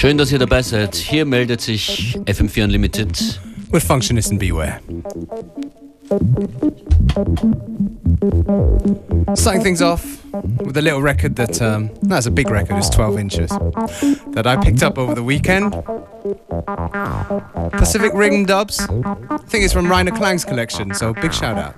Schön, dass ihr dabei seid. Hier meldet sich FM4 Unlimited. With Functionist and Beware. Starting things off with a little record that, um, that's a big record, it's 12 inches, that I picked up over the weekend. Pacific Ring Dubs. I think it's from Rainer Klang's collection, so big shout out.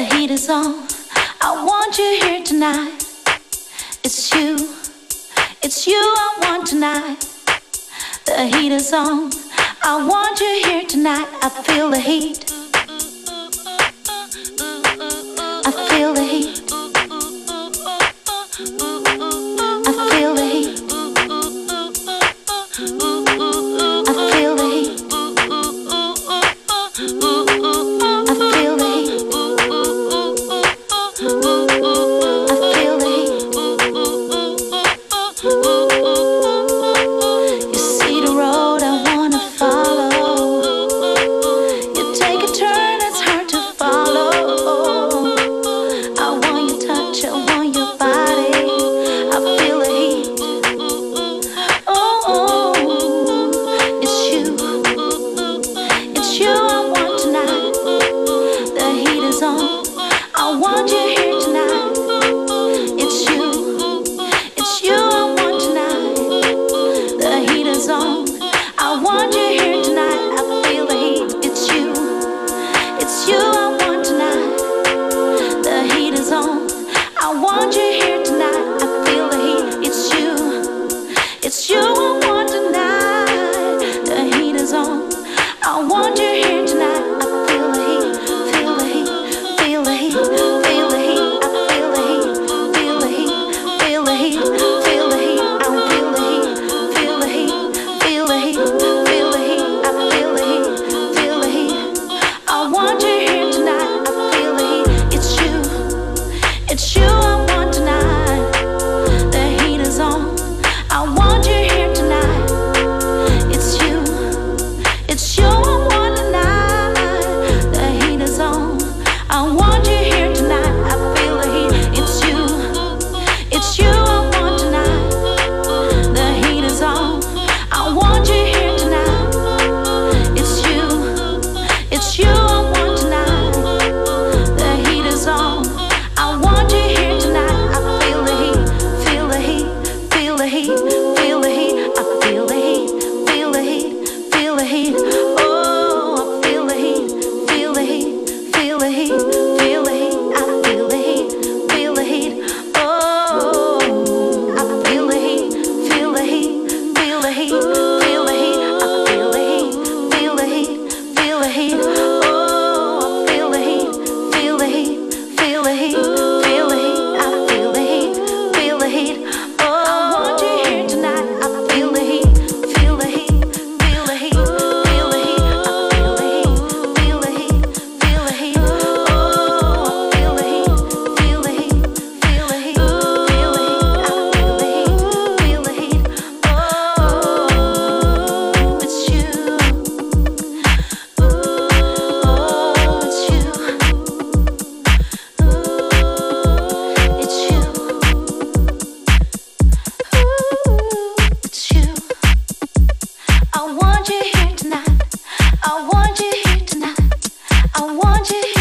the heat is on. I want you here tonight. It's you, it's you I want tonight. The heat is on. I want you here tonight. I feel the heat. want you.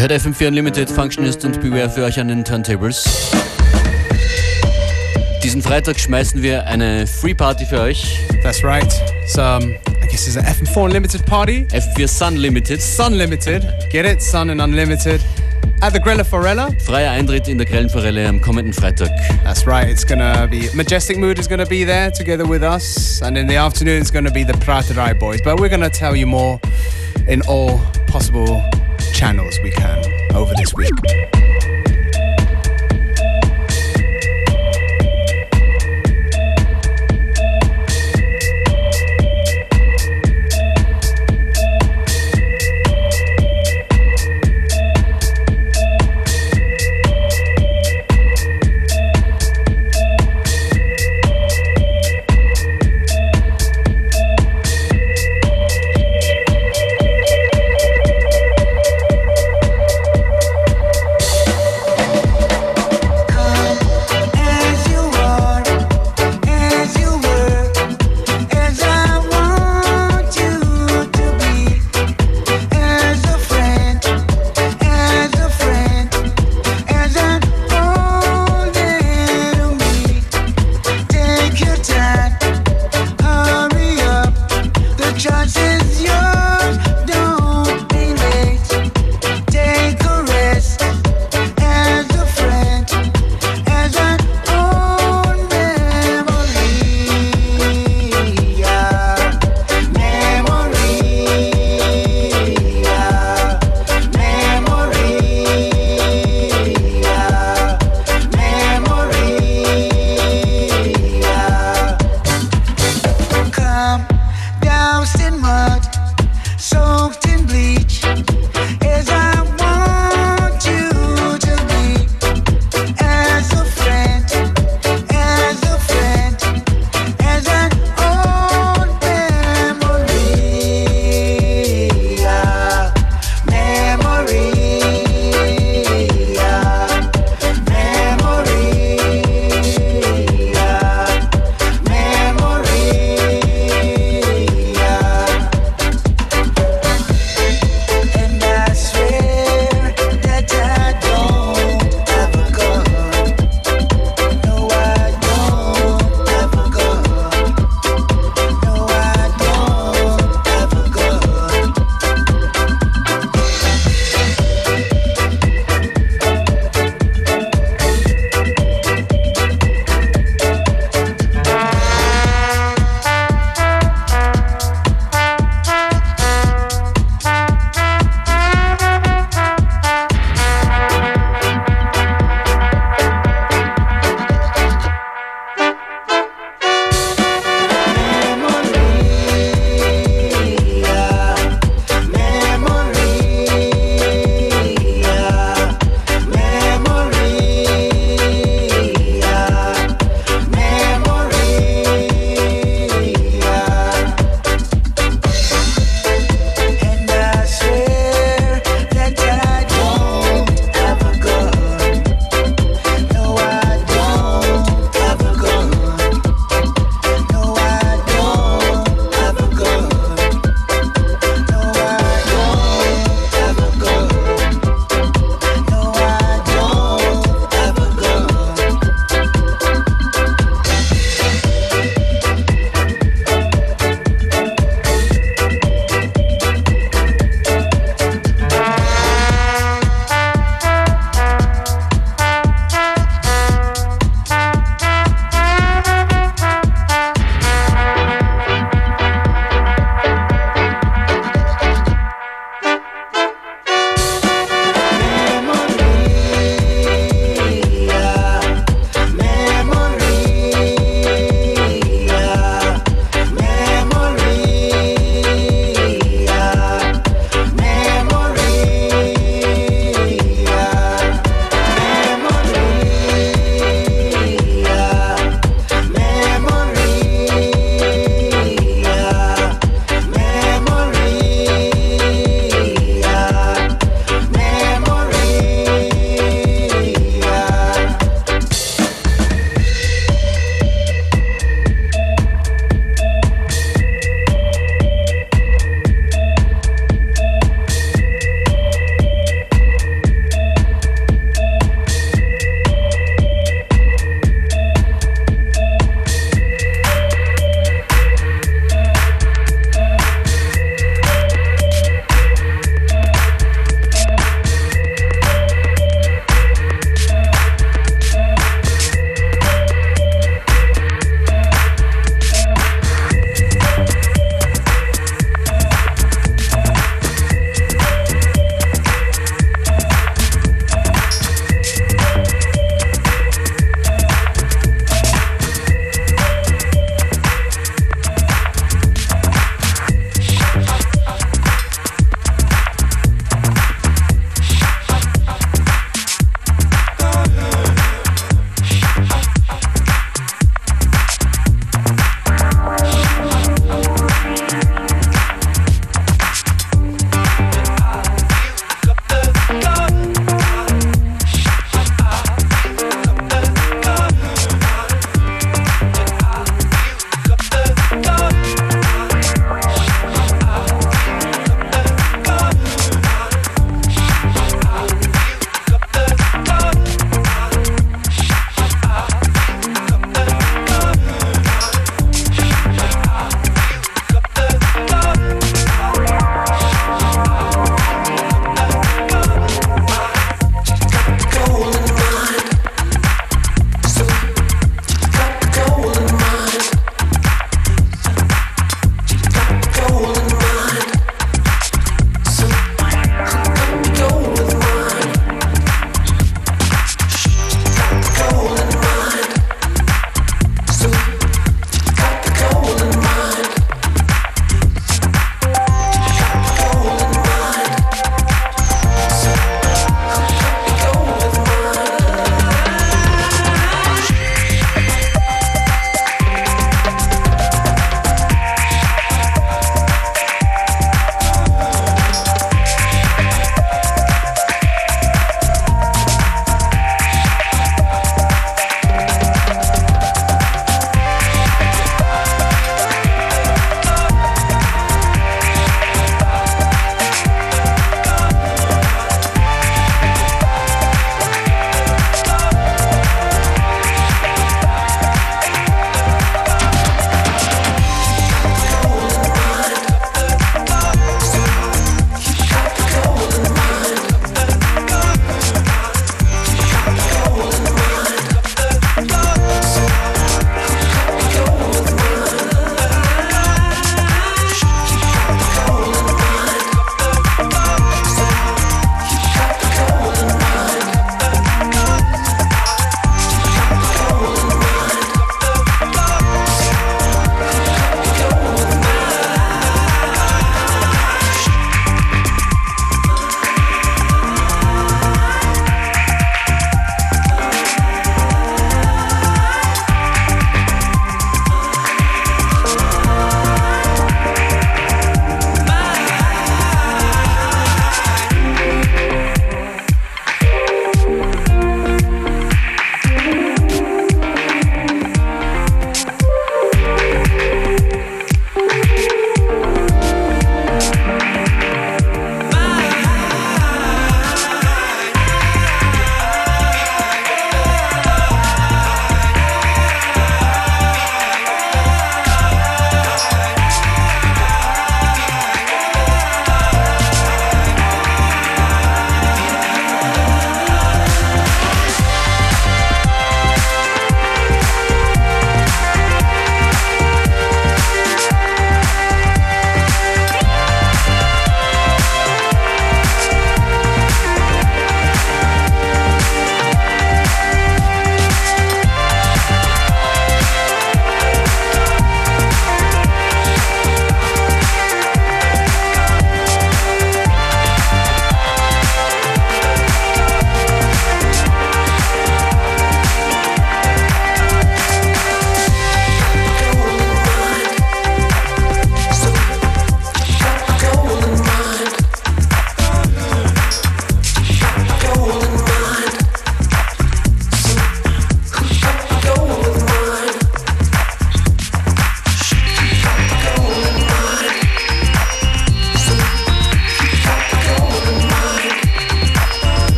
Ihr hört FM4 Unlimited, Functionist und Beware für euch an den Turntables. Diesen Freitag schmeißen wir eine Free Party für euch. That's right. So, um, I guess it's an FM4 Unlimited party. FM4 Sun Limited. Sun Limited. Get it? Sun and Unlimited. At the Grella Forella. Freier Eintritt in der Grellenforelle am kommenden Freitag. That's right. It's gonna be Majestic Mood is gonna be there together with us, and in the afternoon it's gonna be the Praterai boys. But we're gonna tell you more in all possible channels we can over this week.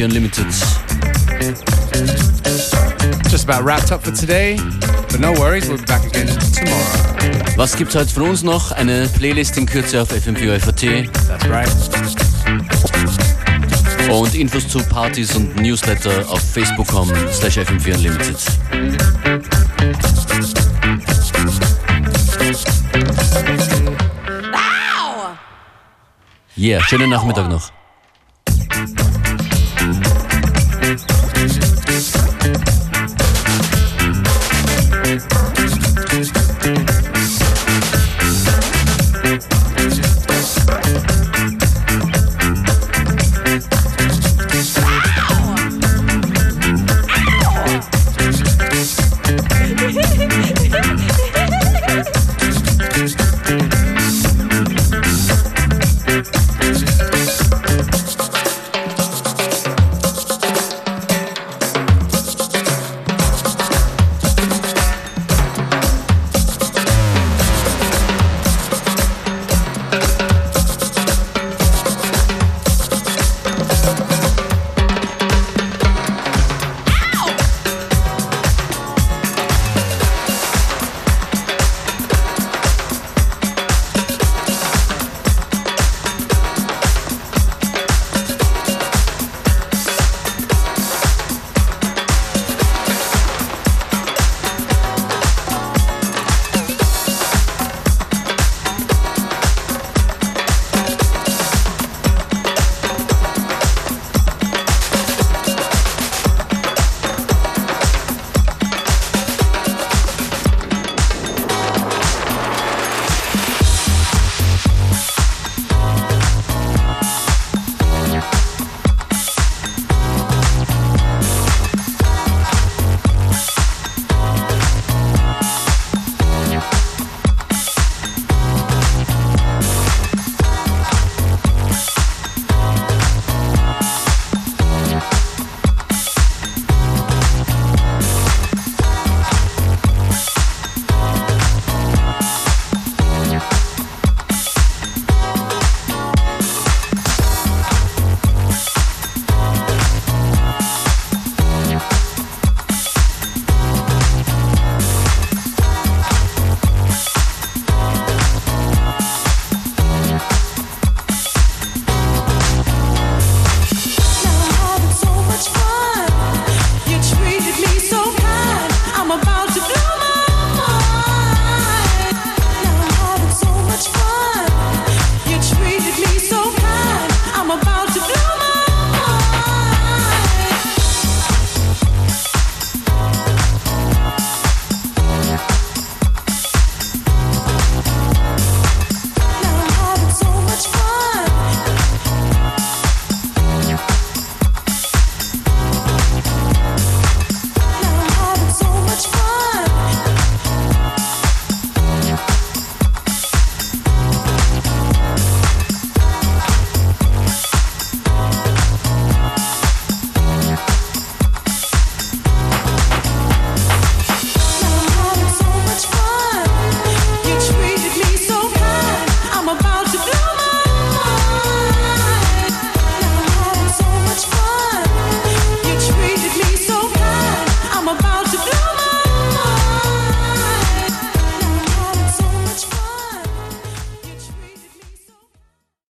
FM4 Unlimited. Just about wrapped up for today, but no worries, we'll be back again tomorrow. Was gibt's heute von uns noch? Eine Playlist in Kürze auf FM4 FAT. That's right. Und Infos zu Partys und Newsletter auf facebook.com slash FM4 Unlimited. Yeah, schönen Nachmittag noch.